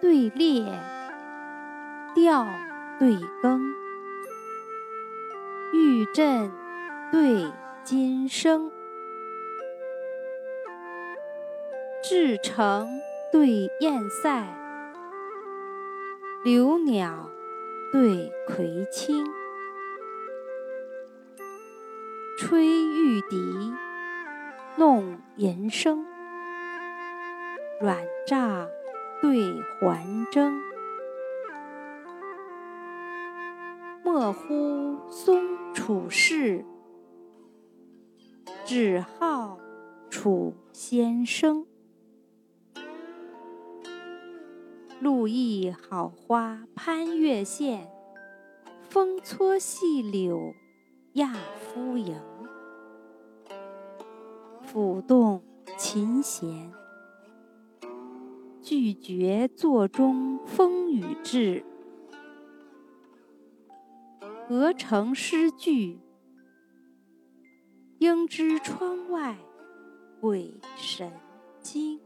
对列，钓对更，玉振对金声，至诚对燕塞，留鸟对葵青，吹玉笛，弄银声，软帐对环筝。莫呼松楚士，只好楚先生。露意好花攀月线，风搓细柳亚夫营。抚动琴弦，拒绝座中风雨至。鹅成诗句，应知窗外鬼神惊。